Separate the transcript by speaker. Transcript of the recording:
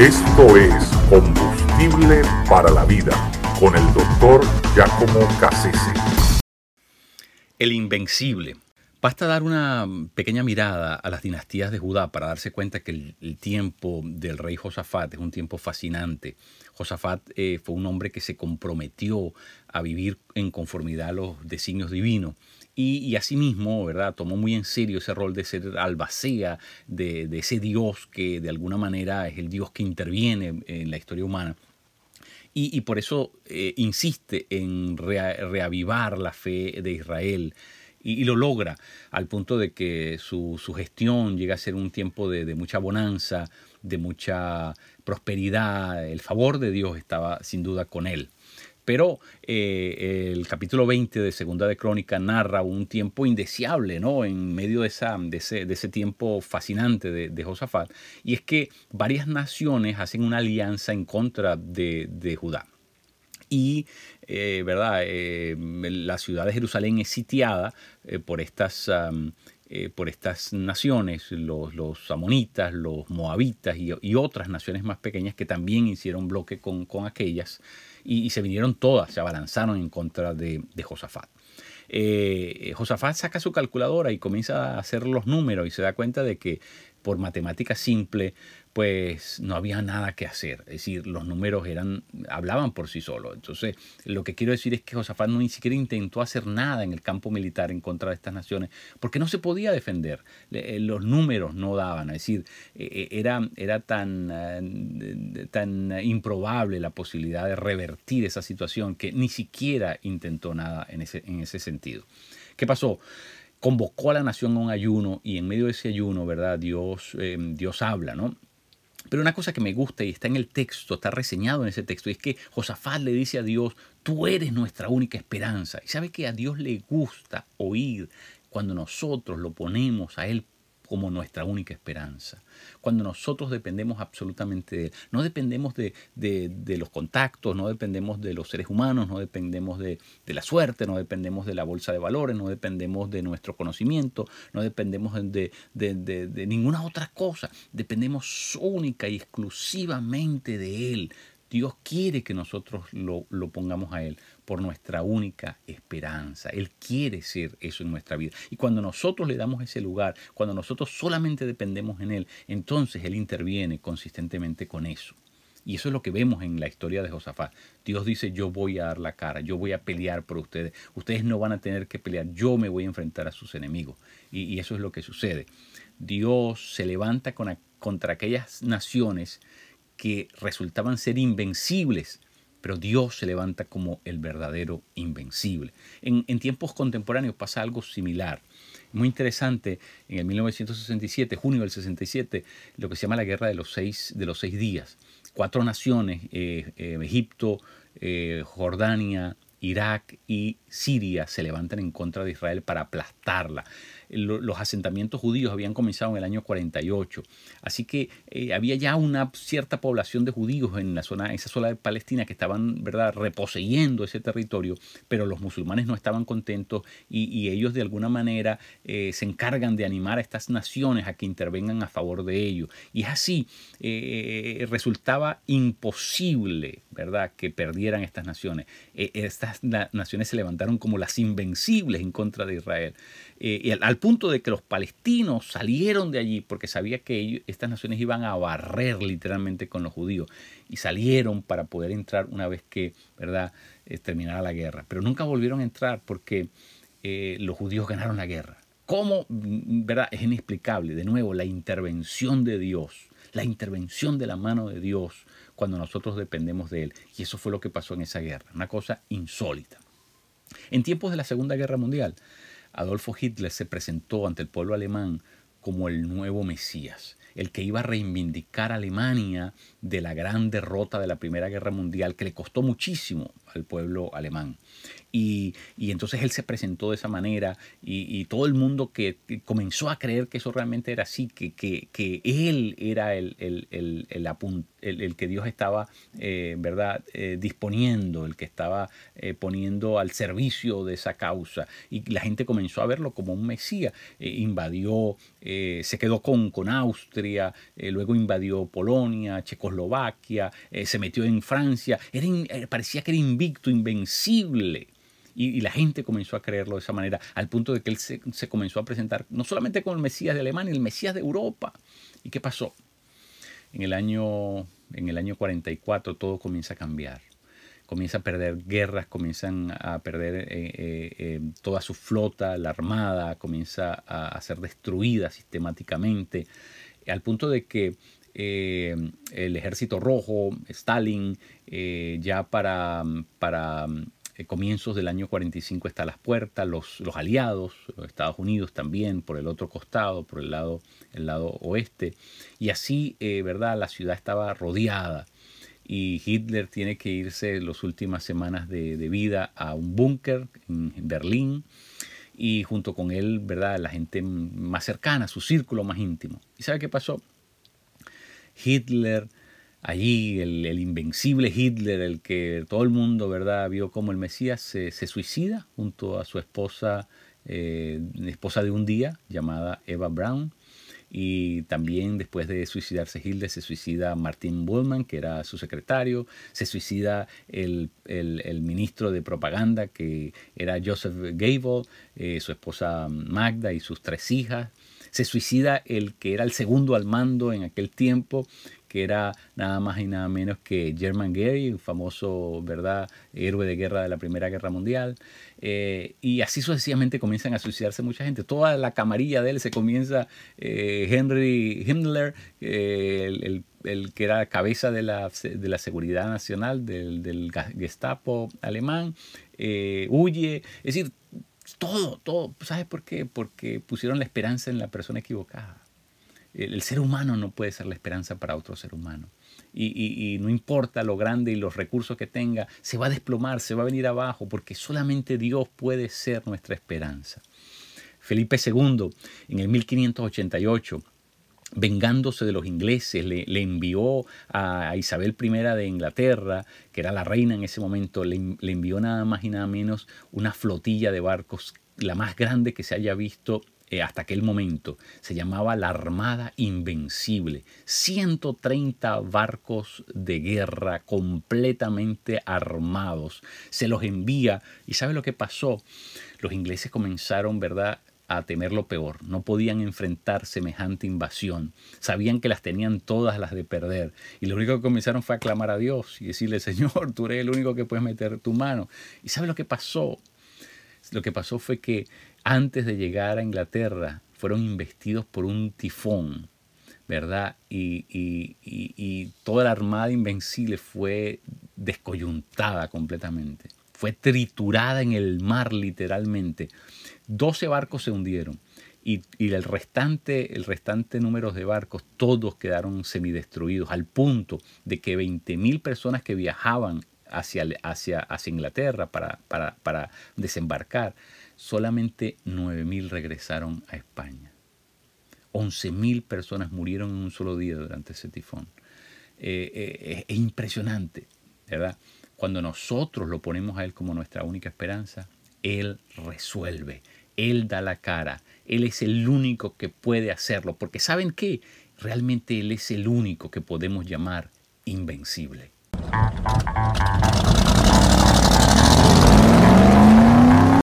Speaker 1: Esto es Combustible para la Vida con el doctor Giacomo Cassese.
Speaker 2: El Invencible. Basta dar una pequeña mirada a las dinastías de Judá para darse cuenta que el, tiempo del rey Josafat es un tiempo fascinante. Josafat eh, fue un hombre que se comprometió a vivir en conformidad a los designios divinos y, asimismo, ¿verdad? Tomó muy en serio ese rol de ser albacea de, ese Dios que de alguna manera es el Dios que interviene en la historia humana. Y, por eso eh, insiste en reavivar la fe de Israel. Y, lo logra al punto de que su, gestión llega a ser un tiempo de, de mucha bonanza, de mucha prosperidad. El favor de Dios estaba sin duda con él. Pero eh, el capítulo 20 de Segunda de Crónica narra un tiempo indeseable, ¿no? En medio de, esa, de, ese, tiempo fascinante de, Josafat. Y es que varias naciones hacen una alianza en contra de, Judá. Y, eh, ¿verdad? Eh, la ciudad de Jerusalén es sitiada por estas... por estas naciones, los, los, amonitas, los moabitas y, otras naciones más pequeñas que también hicieron bloque con, con aquellas y, se vinieron todas, se abalanzaron en contra de, Josafat. Eh, Josafat saca su calculadora y comienza a hacer los números y se da cuenta de que por matemática simple pues no había nada que hacer. Es decir, los números eran, hablaban por sí solos. Entonces, lo que quiero decir es que Josafat no ni siquiera intentó hacer nada en el campo militar en contra de estas naciones, porque no se podía defender. Eh, los números no daban. Es decir, eh, eh, era, era tan, tan improbable la posibilidad de revertir esa situación que ni siquiera intentó nada en ese, en ese sentido. ¿Qué pasó? Convocó a la nación a un ayuno y en medio de ese ayuno, ¿verdad? Dios, Dios habla, ¿no? Pero una cosa que me gusta y está en el texto, está reseñado en ese texto, es que Josafat le dice a Dios, tú eres nuestra única esperanza. Y sabe que a Dios le gusta oír cuando nosotros lo ponemos a Él como nuestra única esperanza. Cuando nosotros dependemos absolutamente de Él. No dependemos de, los contactos, no dependemos de los seres humanos, no dependemos de, la suerte, no dependemos de la bolsa de valores, no dependemos de nuestro conocimiento, no dependemos de, ninguna otra cosa. Dependemos única y exclusivamente de Él. Dios quiere que nosotros lo, pongamos a Él por nuestra única esperanza. Él quiere ser eso en nuestra vida. Y cuando nosotros le damos ese lugar, cuando nosotros solamente dependemos en Él, entonces Él interviene consistentemente con eso. Y eso es lo que vemos en la historia de Josafat. Dios dice, yo voy a dar la cara, yo voy a pelear por ustedes. Ustedes no van a tener que pelear, yo me voy a enfrentar a sus enemigos. Y, eso es lo que sucede. Dios se levanta contra aquellas naciones que resultaban ser invencibles, pero Dios se levanta como el verdadero invencible. En, tiempos contemporáneos pasa algo similar. Muy interesante, en el 1967, junio del 67, lo que se llama la guerra de los seis, de los seis días. Cuatro naciones, eh, eh, Egipto, eh, Jordania, Irak y Siria se levantan en contra de Israel para aplastarla los asentamientos judíos habían comenzado en el año 48. Así que eh, había ya una cierta población de judíos en la zona, esa zona de Palestina que estaban, ¿verdad?, reposeyendo ese territorio, pero los musulmanes no estaban contentos y, ellos de alguna manera eh, se encargan de animar a estas naciones a que intervengan a favor de ellos. Y es así, eh, resultaba imposible, ¿verdad?, que perdieran estas naciones. estas naciones se levantaron como las invencibles en contra de Israel. y al, punto de que los palestinos salieron de allí porque sabía que estas naciones iban a barrer literalmente con los judíos y salieron para poder entrar una vez que verdad eh, terminara la guerra. Pero nunca volvieron a entrar porque eh, los judíos ganaron la guerra cómo mm, verdad es inexplicable. De nuevo la intervención de Dios la intervención de la mano de Dios cuando nosotros dependemos de él. Y eso fue lo que pasó en esa guerra una cosa insólita. En tiempos de la Segunda Guerra Mundial Adolfo Hitler se presentó ante el pueblo alemán como el nuevo Mesías, el que iba a reivindicar a Alemania de la gran derrota de la Primera Guerra Mundial, que le costó muchísimo al pueblo alemán. Y, entonces él se presentó de esa manera y, todo el mundo que, comenzó a creer que eso realmente era así, que, que, él era el, el, el, el, que Dios estaba eh, ¿verdad? Eh, disponiendo, el que estaba eh, poniendo al servicio de esa causa. Y la gente comenzó a verlo como un Mesías. invadió, se quedó con, con Austria, luego invadió Polonia, Checoslovaquia, se metió en Francia. Era, parecía que era invicto, invencible. Y, la gente comenzó a creerlo de esa manera, al punto de que él se, comenzó a presentar no solamente como el Mesías de Alemania, el Mesías de Europa. ¿Y qué pasó? En el año, en el año 44 todo comienza a cambiar. Comienza a perder guerras, comienzan a perder eh, eh, eh, toda su flota, la armada comienza a, ser destruida sistemáticamente, al punto de que el ejército rojo, Stalin, ya para, para comienzos del año 45 está a las puertas, los, los aliados, Estados Unidos también por el otro costado, por el lado, el lado oeste, y así, eh, ¿verdad? La ciudad estaba rodeada y Hitler tiene que irse las últimas semanas de, vida a un búnker en, Berlín y junto con él, ¿verdad? La gente más cercana, su círculo más íntimo. ¿Y sabe qué pasó? Hitler allí el, invencible Hitler, el que todo el mundo ¿verdad? vio como el Mesías, se, suicida junto a su esposa, eh, esposa de un día, llamada Eva Braun. Y también después de suicidarse Hitler se suicida Martin Bullman, que era su secretario, se suicida el, ministro de propaganda, que era Joseph Gable, eh, su esposa Magda y sus tres hijas. Se suicida el que era el segundo al mando en aquel tiempo, que era nada más y nada menos que German Gary, un famoso ¿verdad? héroe de guerra de la Primera Guerra Mundial. Eh, y así sucesivamente comienzan a suicidarse mucha gente. Toda la camarilla de él se comienza, eh, Henry Himmler, eh, el, que era cabeza de la, de la seguridad nacional del, del Gestapo alemán, huye. Es decir, todo, todo. ¿Sabes por qué? Porque pusieron la esperanza en la persona equivocada. El ser humano no puede ser la esperanza para otro ser humano. Y, no importa lo grande y los recursos que tenga, se va a desplomar, se va a venir abajo, porque solamente Dios puede ser nuestra esperanza. Felipe II, en el 1588, vengándose de los ingleses, le, envió a Isabel I de Inglaterra, que era la reina en ese momento, le, le envió nada más y nada menos una flotilla de barcos, la más grande que se haya visto eh, hasta aquel momento se llamaba la Armada Invencible. 130 barcos de guerra completamente armados. Se los envía y ¿sabe lo que pasó? Los ingleses comenzaron, ¿verdad? a temer lo peor, no podían enfrentar semejante invasión, sabían que las tenían todas las de perder y lo único que comenzaron fue a clamar a Dios y decirle, Señor, tú eres el único que puedes meter tu mano. ¿Y sabe lo que pasó? Lo que pasó fue que antes de llegar a Inglaterra, fueron investidos por un tifón, ¿verdad? Y, toda la armada invencible fue descoyuntada completamente, fue triturada en el mar literalmente. 12 barcos se hundieron y, el, restante, el restante número de barcos, todos quedaron semidestruidos, al punto de que 20.000 personas que viajaban hacia, hacia, hacia Inglaterra para, para, para desembarcar, solamente 9.000 regresaron a España. 11.000 personas murieron en un solo día durante ese tifón. Eh, eh, es impresionante, ¿verdad? Cuando nosotros lo ponemos a Él como nuestra única esperanza, Él resuelve, Él da la cara, Él es el único que puede hacerlo, porque ¿saben qué? Realmente Él es el único que podemos llamar invencible. Música